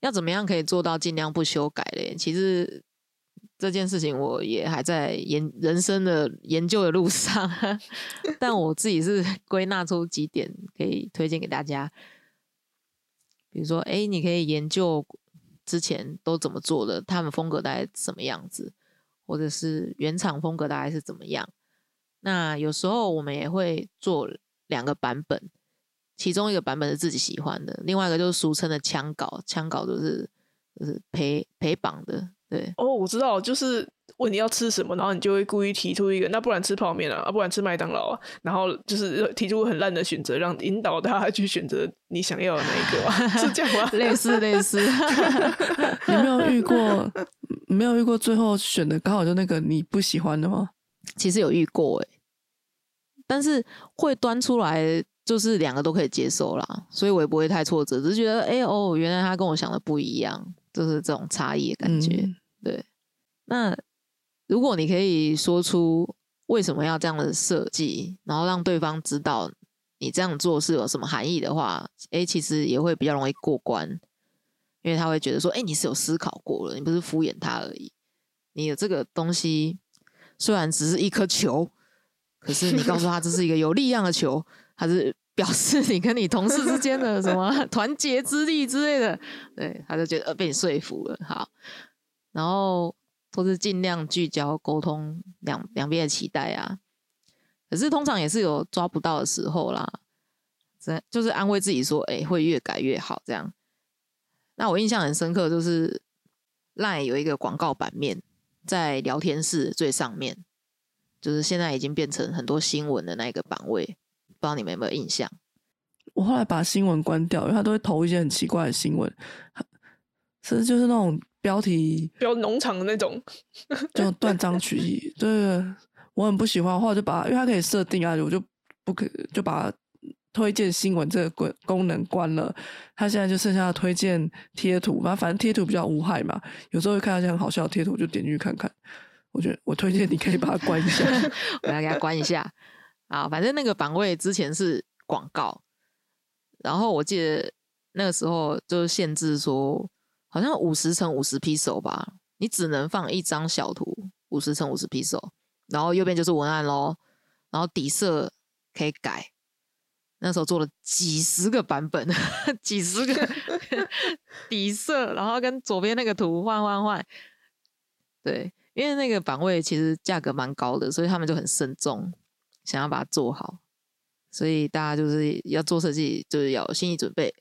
要怎么样可以做到尽量不修改嘞？其实这件事情我也还在研人生的研究的路上，但我自己是归纳出几点可以推荐给大家。比如说，哎，你可以研究之前都怎么做的，他们风格大概什么样子，或者是原厂风格大概是怎么样。那有时候我们也会做两个版本。其中一个版本是自己喜欢的，另外一个就是俗称的枪稿，枪稿就是就是陪陪绑的，对。哦，我知道，就是问你要吃什么，然后你就会故意提出一个，那不然吃泡面啊，啊，不然吃麦当劳啊，然后就是提出很烂的选择，让引导他 去选择你想要的那一个，是这样吗？类 似类似。你没有遇过，没有遇过最后选的刚好就那个你不喜欢的吗？其实有遇过哎，但是会端出来。就是两个都可以接受啦，所以我也不会太挫折，只是觉得，哎哦，原来他跟我想的不一样，就是这种差异的感觉。对，那如果你可以说出为什么要这样的设计，然后让对方知道你这样做是有什么含义的话，哎，其实也会比较容易过关，因为他会觉得说，哎，你是有思考过了，你不是敷衍他而已。你的这个东西虽然只是一颗球，可是你告诉他这是一个有力量的球。还是表示你跟你同事之间的什么 团结之力之类的，对，他就觉得被你说服了。好，然后都是尽量聚焦沟通两两边的期待啊。可是通常也是有抓不到的时候啦，这就是安慰自己说，哎，会越改越好这样。那我印象很深刻，就是 LINE 有一个广告版面在聊天室最上面，就是现在已经变成很多新闻的那个版位。不知道你们有没有印象？我后来把新闻关掉，因为他都会投一些很奇怪的新闻，是就是那种标题比较农场的那种，就断章取义。对，我很不喜欢，后来就把，因为它可以设定啊，我就不可就把推荐新闻这个功功能关了。它现在就剩下推荐贴图嘛，反正贴图比较无害嘛。有时候会看到一些很好笑的贴图，就点进去看看。我觉得我推荐你可以把它关一下，我要给它关一下。啊，反正那个版位之前是广告，然后我记得那个时候就是限制说，好像五十乘五十 pixel 吧，你只能放一张小图，五十乘五十 pixel，，然后右边就是文案喽，然后底色可以改。那时候做了几十个版本，几十个 底色，然后跟左边那个图换换换。对，因为那个版位其实价格蛮高的，所以他们就很慎重。想要把它做好，所以大家就是要做设计，就是要心理准备，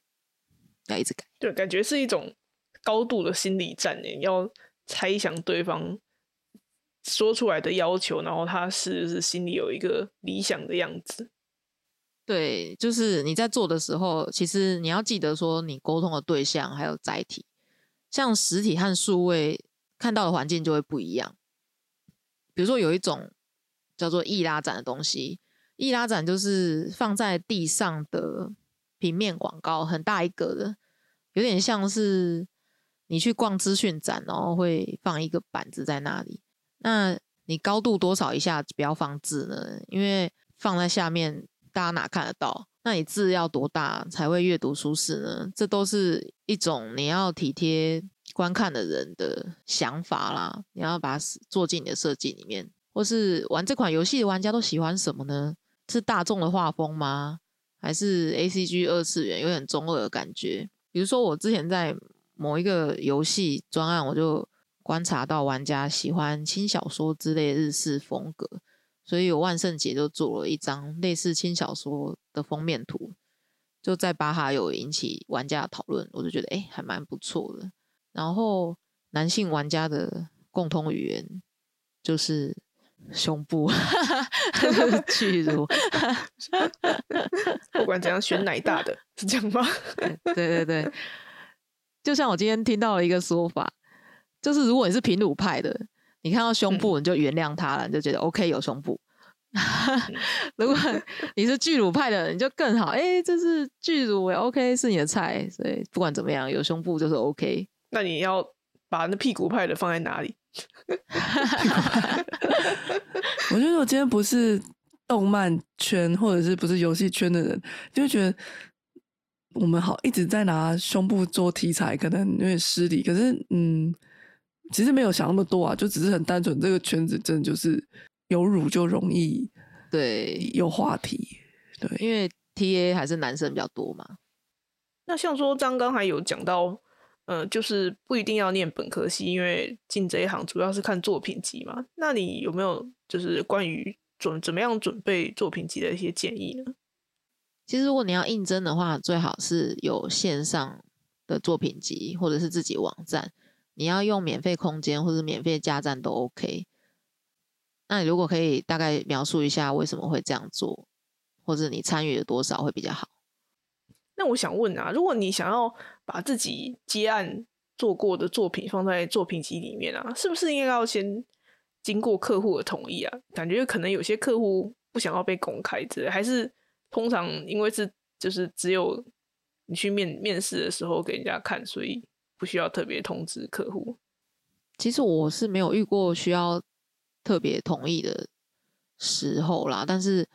要一直改。对，感觉是一种高度的心理战诶，要猜想对方说出来的要求，然后他是不是心里有一个理想的样子。对，就是你在做的时候，其实你要记得说，你沟通的对象还有载体，像实体和数位看到的环境就会不一样。比如说有一种。叫做易拉展的东西，易拉展就是放在地上的平面广告，很大一个的，有点像是你去逛资讯展，然后会放一个板子在那里。那你高度多少以下不要放字呢？因为放在下面，大家哪看得到？那你字要多大才会阅读舒适呢？这都是一种你要体贴观看的人的想法啦，你要把它做进你的设计里面。或是玩这款游戏的玩家都喜欢什么呢？是大众的画风吗？还是 A C G 二次元有点中二的感觉？比如说我之前在某一个游戏专案，我就观察到玩家喜欢轻小说之类日式风格，所以有万圣节就做了一张类似轻小说的封面图，就在巴哈有引起玩家的讨论，我就觉得哎还蛮不错的。然后男性玩家的共通语言就是。胸部巨 乳，不管怎样选奶大的是这样吗？对对对，就像我今天听到了一个说法，就是如果你是平乳派的，你看到胸部你就原谅他了，你就觉得 OK 有胸部；如果你是巨乳派的，你就更好，哎，这是巨乳，也 OK 是你的菜，所以不管怎么样，有胸部就是 OK。那你要。把那屁股派的放在哪里？我觉得我今天不是动漫圈或者是不是游戏圈的人，就会觉得我们好一直在拿胸部做题材，可能有点失礼。可是，嗯，其实没有想那么多啊，就只是很单纯，这个圈子真的就是有乳就容易对，有话题。对，因为 T A 还是男生比较多嘛。那像说张刚还有讲到，呃，就是不一定要念本科系，因为进这一行主要是看作品集嘛。那你有没有就是关于准怎么样准备作品集的一些建议呢？其实如果你要应征的话，最好是有线上的作品集，或者是自己网站。你要用免费空间或者免费加站都 OK。那你如果可以大概描述一下为什么会这样做，或者你参与了多少会比较好。那我想问啊，如果你想要把自己接案做过的作品放在作品集里面啊，是不是应该要先经过客户的同意啊？感觉可能有些客户不想要被公开之类，还是通常因为是就是只有你去面面试的时候给人家看，所以不需要特别通知客户。其实我是没有遇过需要特别同意的时候啦，但是。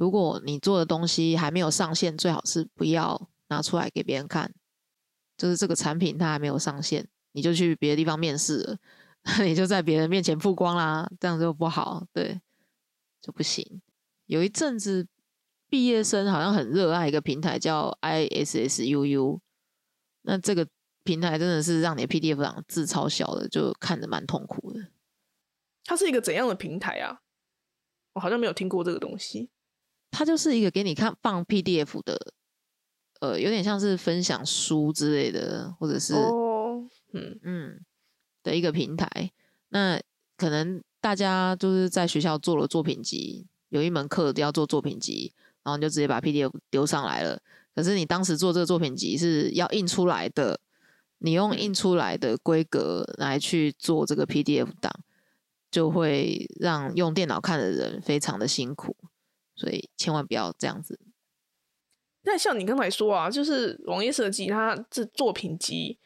如果你做的东西还没有上线，最好是不要拿出来给别人看。就是这个产品它还没有上线，你就去别的地方面试了，你就在别人面前曝光啦，这样就不好，对，就不行。有一阵子毕业生好像很热爱一个平台叫 ISSUU，那这个平台真的是让你 PDF 档字超小的，就看着蛮痛苦的。它是一个怎样的平台啊？我好像没有听过这个东西。它就是一个给你看放 PDF 的，呃，有点像是分享书之类的，或者是嗯嗯的一个平台。那可能大家就是在学校做了作品集，有一门课要做作品集，然后你就直接把 PDF 丢上来了。可是你当时做这个作品集是要印出来的，你用印出来的规格来去做这个 PDF 档，就会让用电脑看的人非常的辛苦。所以千万不要这样子。那像你刚才说啊，就是网页设计，它这作品集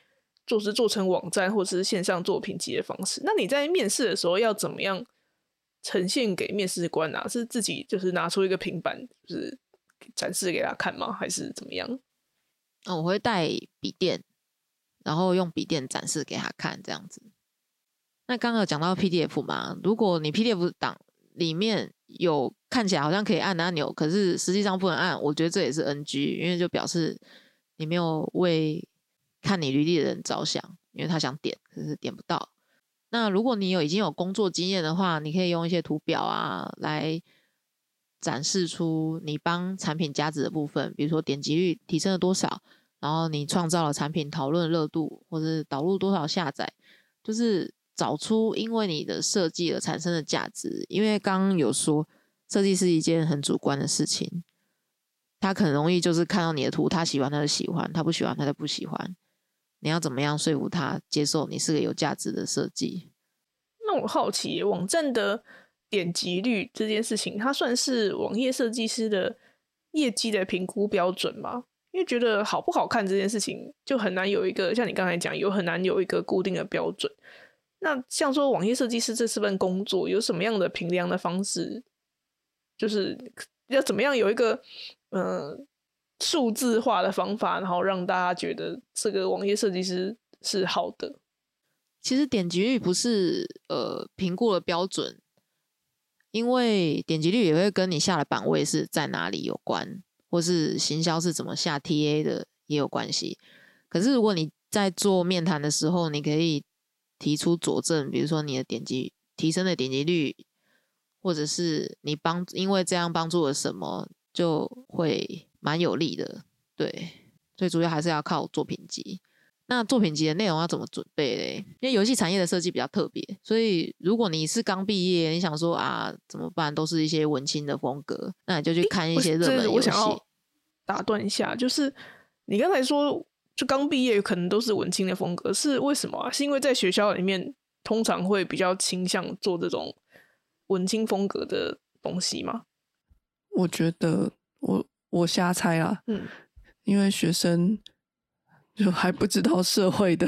做是做成网站或者是线上作品集的方式。那你在面试的时候要怎么样呈现给面试官啊？是自己就是拿出一个平板，就是展示给他看吗？还是怎么样？嗯，我会带笔电，然后用笔电展示给他看，这样子。那刚刚有讲到 PDF 嘛，如果你 PDF 档里面。有看起来好像可以按的按钮，可是实际上不能按。我觉得这也是 NG，因为就表示你没有为看你履历的人着想，因为他想点，可是点不到。那如果你有已经有工作经验的话，你可以用一些图表啊来展示出你帮产品加值的部分，比如说点击率提升了多少，然后你创造了产品讨论热度，或者导入多少下载，就是。找出因为你的设计而产生的价值，因为刚刚有说设计是一件很主观的事情，他很容易就是看到你的图，他喜欢他就喜欢，他不喜欢他就不喜欢。你要怎么样说服他接受你是个有价值的设计？那我好奇，网站的点击率这件事情，它算是网页设计师的业绩的评估标准吗？因为觉得好不好看这件事情，就很难有一个像你刚才讲，有很难有一个固定的标准。那像说网页设计师这四份工作有什么样的评量的方式？就是要怎么样有一个嗯数字化的方法，然后让大家觉得这个网页设计师是好的。其实点击率不是呃评估的标准，因为点击率也会跟你下的版位是在哪里有关，或是行销是怎么下 TA 的也有关系。可是如果你在做面谈的时候，你可以。提出佐证，比如说你的点击提升的点击率，或者是你帮因为这样帮助了什么，就会蛮有利的。对，最主要还是要靠作品集。那作品集的内容要怎么准备嘞？因为游戏产业的设计比较特别，所以如果你是刚毕业，你想说啊怎么办？都是一些文青的风格，那你就去看一些热门游戏。打断一下，就是你刚才说。就刚毕业，可能都是文青的风格，是为什么啊？是因为在学校里面通常会比较倾向做这种文青风格的东西吗？我觉得我我瞎猜啊，嗯，因为学生就还不知道社会的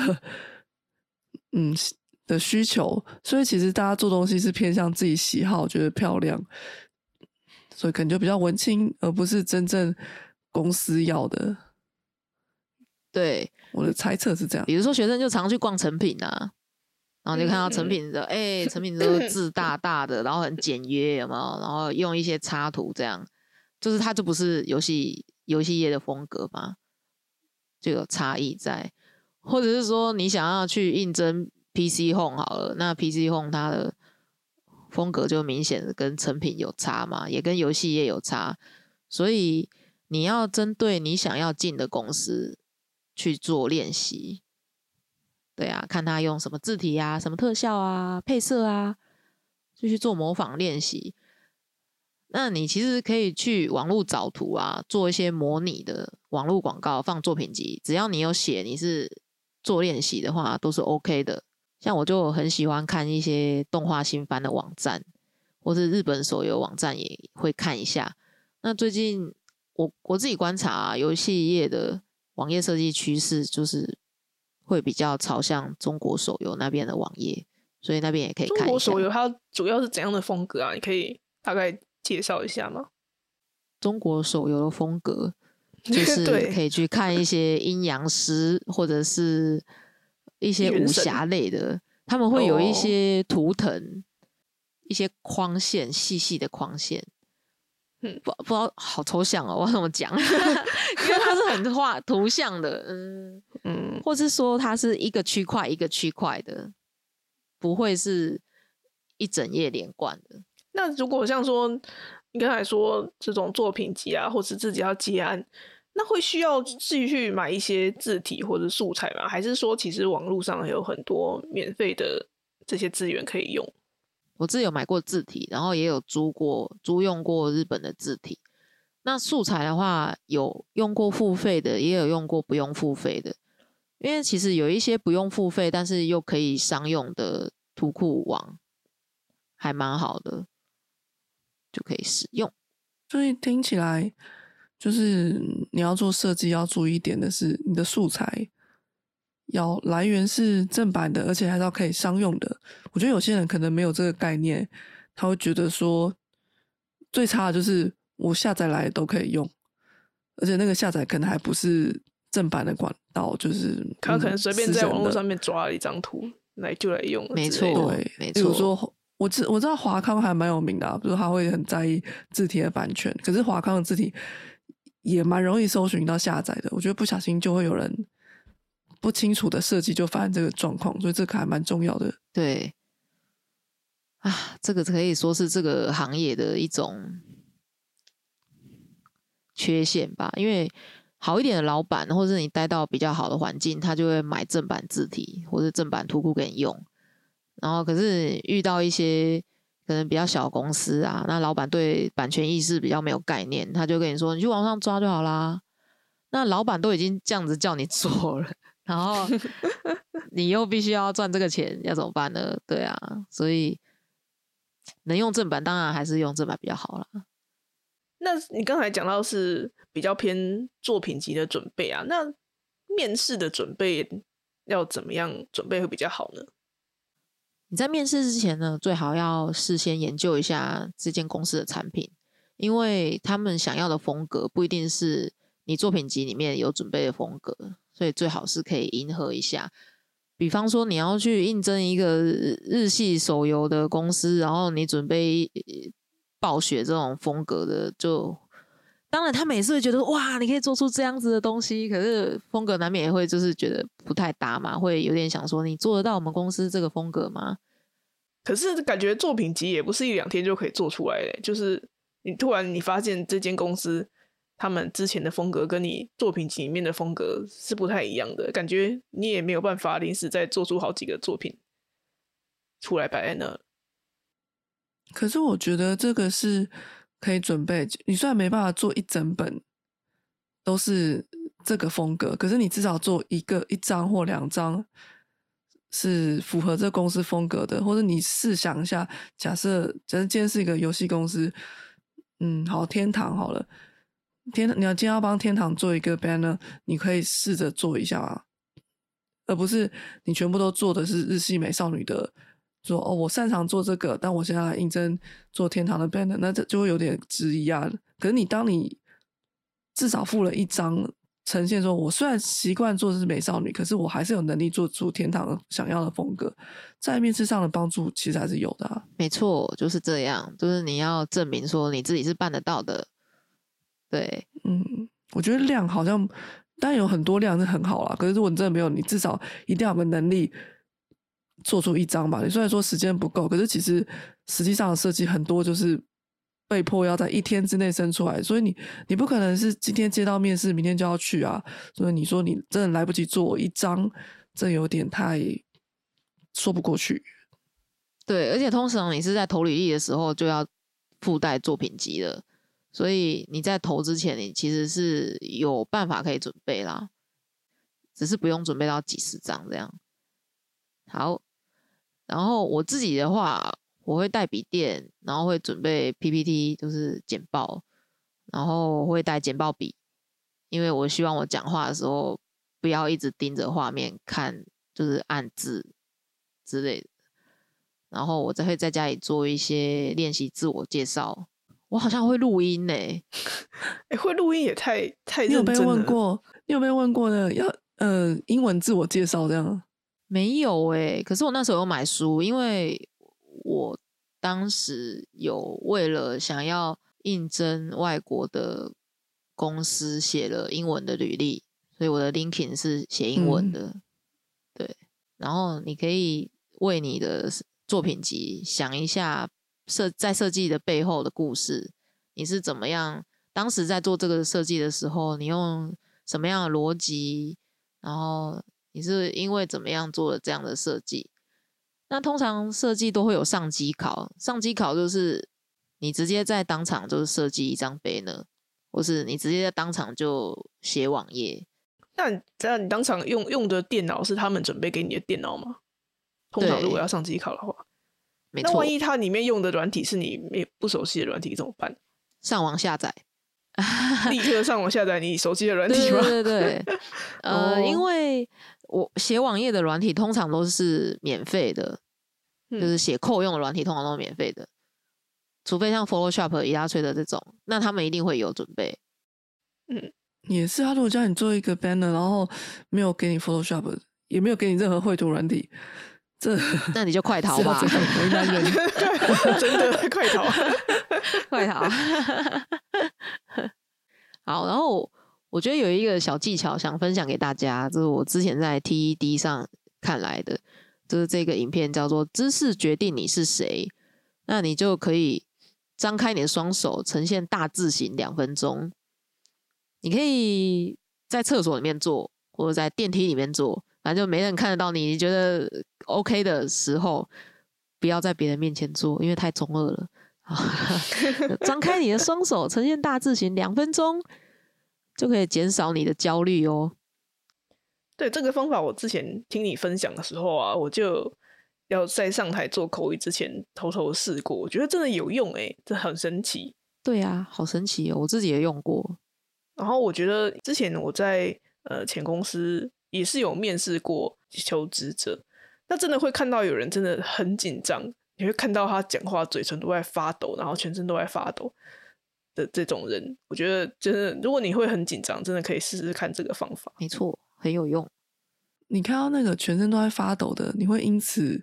嗯的需求，所以其实大家做东西是偏向自己喜好，觉得漂亮，所以可能就比较文青，而不是真正公司要的。对，我的猜测是这样。比如说学生就常去逛成品啊，然后就看到成品的，哎、成品的字大 大的，然后很简约，有没有？然后用一些插图，这样就是它就不是游戏游戏业的风格嘛，就有差异在。或者是说你想要去应征 PC Home 好了，那 PC Home 它的风格就明显的跟成品有差嘛，也跟游戏业有差，所以你要针对你想要进的公司去做练习。对啊，看他用什么字体啊、什么特效啊、配色啊，就去做模仿练习。那你其实可以去网络找图啊，做一些模拟的网络广告放作品集，只要你有写你是做练习的话，都是 OK 的。像我就很喜欢看一些动画新番的网站，或是日本手游网站也会看一下。那最近我我自己观察、啊、游戏业的网页设计趋势，就是会比较朝向中国手游那边的网页，所以那边也可以中看一下。国手游它主要是怎样的风格啊？你可以大概介绍一下吗？中国手游的风格，就是对可以去看一些阴阳师或者是一些武侠类的，他们会有一哦些图腾、一些框线，细细的框线。嗯不不知道，好抽象哦，我怎么讲？因为它是很画图像的，嗯，嗯，或是说它是一个区块一个区块的，不会是一整页连贯的。那如果像说你刚才说这种作品集啊，或是自己要接案，那会需要自己去买一些字体或者素材吗？还是说其实网络上有很多免费的这些资源可以用？我自己有买过字体，然后也有租过租用过日本的字体。那素材的话，有用过付费的，也有用过不用付费的。因为其实有一些不用付费，但是又可以商用的图库网，还蛮好的，就可以使用。所以听起来就是你要做设计，要注意一点的是，你的素材要来源是正版的，而且还是要可以商用的。我觉得有些人可能没有这个概念，他会觉得说最差的就是我下载来都可以用，而且那个下载可能还不是正版的管道，就是他可能嗯随便在网络上面抓了一张图来就来用没错对，没比如说我知我知道华康还蛮有名的、啊，比如他会很在意字体的版权，可是华康的字体也蛮容易搜寻到下载的。我觉得不小心就会有人不清楚的设计就发生这个状况，所以这个还蛮重要的。对，啊，这个可以说是这个行业的一种缺陷吧。因为好一点的老板，或者你待到比较好的环境，他就会买正版字体或者正版图库给你用。然后，可是遇到一些可能比较小的公司啊，那老板对版权意识比较没有概念，他就跟你说：“你去网上抓就好啦。”那老板都已经这样子叫你做了，然后你又必须要赚这个钱，要怎么办呢？对啊，所以能用正版，当然还是用正版比较好啦。那你刚才讲到是比较偏作品集的准备啊，那面试的准备要怎么样准备会比较好呢？你在面试之前呢，最好要事先研究一下这间公司的产品，因为他们想要的风格不一定是你作品集里面有准备的风格，所以最好是可以迎合一下。比方说，你要去应征一个日系手游的公司，然后你准备暴雪这种风格的，就当然他每次会觉得哇，你可以做出这样子的东西，可是风格难免也会就是觉得不太搭嘛，会有点想说你做得到我们公司这个风格吗？可是感觉作品集也不是一两天就可以做出来的，就是你突然你发现这间公司他们之前的风格跟你作品集里面的风格是不太一样的，感觉你也没有办法临时再做出好几个作品出来摆在那。可是我觉得这个是可以准备，你虽然没办法做一整本都是这个风格，可是你至少做一个一张或两张是符合这公司风格的，或者你试想一下，假设假设今天是一个游戏公司，嗯，好，天堂好了，天，你要今天要帮天堂做一个 banner，你可以试着做一下啊。而不是你全部都做的是日系美少女的。说哦，我擅长做这个，但我现在来应征做天堂的 banner，那这就会有点质疑啊。可是你当你至少附了一张呈现，说我虽然习惯做的是美少女，可是我还是有能力做出天堂想要的风格，在面试上的帮助其实还是有的。没错，就是这样，就是你要证明说你自己是办得到的。对，嗯，我觉得量好像当然有很多量是很好啦，可是如果你真的没有，你至少一定要有个能力。做出一张吧，你虽然说时间不够，可是其实实际上的设计很多就是被迫要在一天之内生出来，所以你你不可能是今天接到面试，明天就要去啊。所以你说你真的来不及做一张，这有点太说不过去。对，而且通常你是在投履历的时候就要附带作品集的，所以你在投之前，你其实是有办法可以准备啦，只是不用准备到几十张这样。好。然后我自己的话，我会带笔电，然后会准备 PPT，就是简报，然后会带简报笔，因为我希望我讲话的时候不要一直盯着画面看，就是按字之类的。然后我再会在家里做一些练习自我介绍。我好像会录音呢，哎，会录音也太太你有被问过？你有被问过呢？要呃英文自我介绍这样？没有诶，可是我那时候有买书，因为我当时有为了想要应征外国的公司写了英文的履历，所以我的 LinkedIn 是写英文的。对，然后你可以为你的作品集想一下设在设计的背后的故事，你是怎么样？当时在做这个设计的时候，你用什么样的逻辑？然后。你是因为怎么样做了这样的设计？那通常设计都会有上机考，上机考就是你直接在当场就是设计一张 banner，或是你直接在当场就写网页。那这样你当场用用的电脑是他们准备给你的电脑吗？通常如果要上机考的话，那万一它里面用的软体是你没不熟悉的软体怎么办？上网下载，立刻上网下载你熟悉的软体吗？对对对，呃，因为。我写网页的软体通常都是免费的，就是写扣用的软体通常都是免费的，除非像 Photoshop、一大堆的这种，那他们一定会有准备。嗯，也是。他如果叫你做一个 banner，然后没有给你 Photoshop，也没有给你任何绘图软体，这那你就快逃吧，为难人，真的快逃，快逃。好，然后。我觉得有一个小技巧想分享给大家，就是我之前在 TED 上看来的，就是这个影片叫做“知识决定你是谁”。那你就可以张开你的双手，呈现大字形两分钟。你可以在厕所里面做，或者在电梯里面做，反正就没人看得到你。你觉得 OK 的时候，不要在别人面前做，因为太中二了。张开你的双手，呈现大字形两分钟。就可以减少你的焦虑哦。对这个方法，我之前听你分享的时候啊，我就要在上台做口语之前偷偷试过，我觉得真的有用哎，这很神奇。对啊，好神奇哦，我自己也用过。然后我觉得之前我在呃前公司也是有面试过求职者，那真的会看到有人真的很紧张，你会看到他讲话嘴唇都在发抖，然后全身都在发抖。的这种人，我觉得真的，如果你会很紧张，真的可以试试看这个方法。没错，很有用。你看到那个全身都在发抖的，你会因此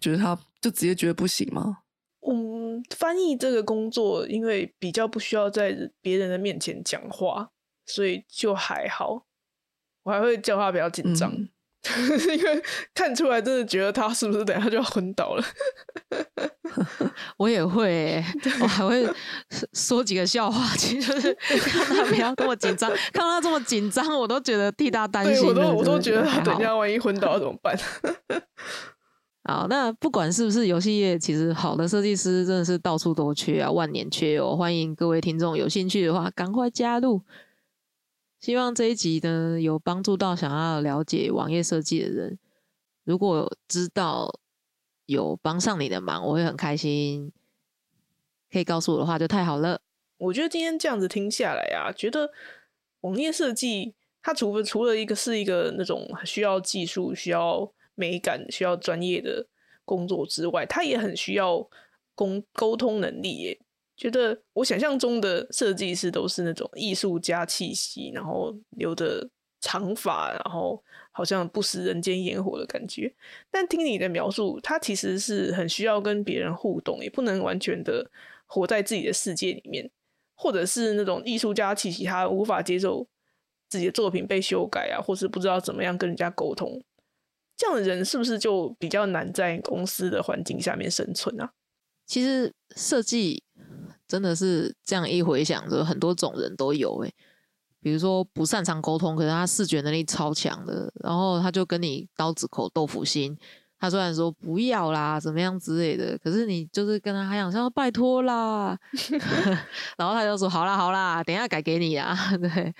觉得他就直接觉得不行吗？嗯，翻译这个工作，因为比较不需要在别人的面前讲话，所以就还好。我还会叫他比较紧张，因为看出来真的觉得他是不是等下就要昏倒了。我也会，我还会说几个笑话，其实就是看他不要这么紧张，看到他这么紧张，我都觉得替他担心。我都我都觉得他等下万一昏倒怎么办？好，那不管是不是游戏业，其实好的设计师真的是到处都缺啊，万年缺哦。欢迎各位听众有兴趣的话，赶快加入。希望这一集呢有帮助到想要了解网页设计的人。如果知道。有帮上你的忙，我会很开心。可以告诉我的话就太好了。我觉得今天这样子听下来啊，觉得网页设计它除了除了一个是一个那种需要技术、需要美感、需要专业的工作之外，它也很需要沟沟通能力耶。觉得我想象中的设计师都是那种艺术家气息，然后留着长发，然后好像不食人间烟火的感觉。但听你的描述，他其实是很需要跟别人互动，也不能完全的活在自己的世界里面，或者是那种艺术家气息，他无法接受自己的作品被修改啊，或是不知道怎么样跟人家沟通。这样的人是不是就比较难在公司的环境下面生存啊？其实设计真的是这样一回想，就很多种人都有诶、比如说不擅长沟通，可是他视觉能力超强的，然后他就跟你刀子口豆腐心。他虽然说不要啦，怎么样之类的，可是你就是跟他还想说拜托啦，然后他就说好啦好啦，等一下改给你啊，对。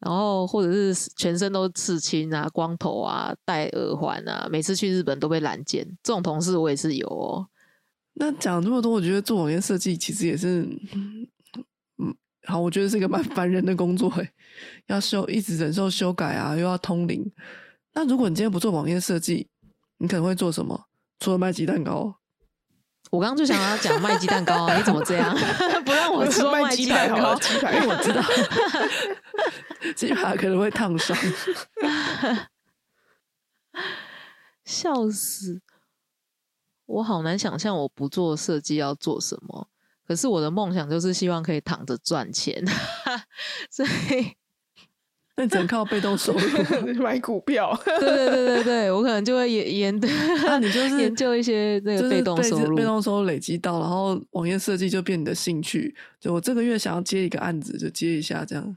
然后或者是全身都刺青啊、光头啊、戴耳环啊，每次去日本都被拦截，这种同事我也是有哦。那讲这么多，我觉得做网页设计其实也是，嗯，好，我觉得是一个蛮 烦人的工作诶，要修一直忍受修改啊，又要通灵。那如果你今天不做网页设计，你可能会做什么？除了卖鸡蛋糕，我刚刚就想要讲卖鸡蛋糕啊，你怎么这样 不让我说卖鸡蛋糕鸡排我知道 鸡排可能会烫伤。笑死！我好难想象我不做设计要做什么。可是我的梦想就是希望可以躺着赚钱，所以那你只能靠被动收入。买股票，对对对对对，我可能就会研研 那你就是研究一些那个被动收入。被动收入累积到，然后网页设计就变你的兴趣。就我这个月想要接一个案子，就接一下这样。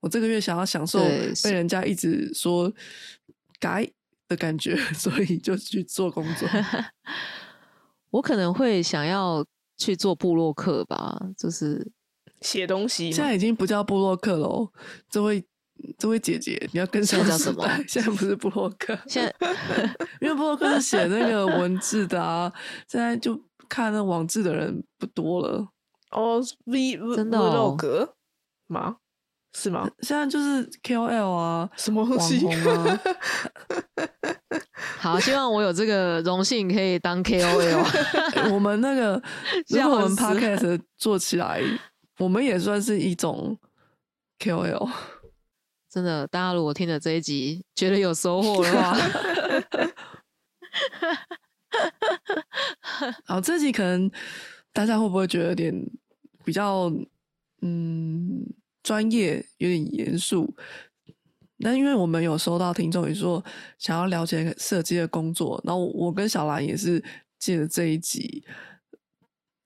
我这个月想要享受被人家一直说改的感觉，所以就去做工作。我可能会想要去做部落客吧，就是写东西嘛现在已经不叫布洛克了哦，这位这位姐姐，你要跟上现在叫什么。现在不是布洛克，现在因为布洛克是写那个文字的啊，现在就看那网志的人不多了。哦，V V 真的哦 vlog 吗？是吗？现在就是 KOL 啊，什么东网西？红啊，好，希望我有这个 荣幸可以当 KOL。欸我们那个，如果我们 podcast 做起来，我们也算是一种 KOL。真的，大家如果听了这一集觉得有收获的话，好，这集可能大家会不会觉得有点比较嗯专业，有点严肃？那因为我们有收到听众也说想要了解设计的工作，然后我跟小兰也是借着这一集，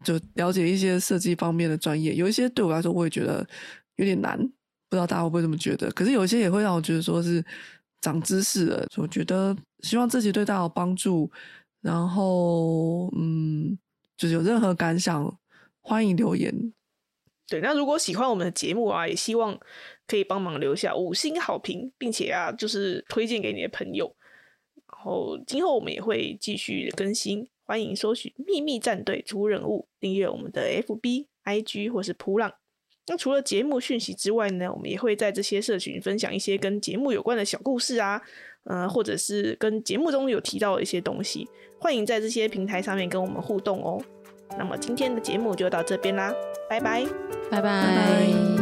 就了解一些设计方面的专业。有一些对我来说，我也觉得有点难，不知道大家会不会这么觉得？可是有一些也会让我觉得说是长知识了。我觉得希望这集对大家有帮助。然后，嗯，就是有任何感想，欢迎留言。对，那如果喜欢我们的节目啊，也希望可以帮忙留下五星好评，并且啊，就是推荐给你的朋友。然后今后我们也会继续更新，欢迎搜寻“秘密战队出任务”，订阅我们的 FB、IG 或是普朗。那除了节目讯息之外呢，我们也会在这些社群分享一些跟节目有关的小故事啊，呃，或者是跟节目中有提到的一些东西，欢迎在这些平台上面跟我们互动哦。那么今天的节目就到这边啦，拜拜。拜拜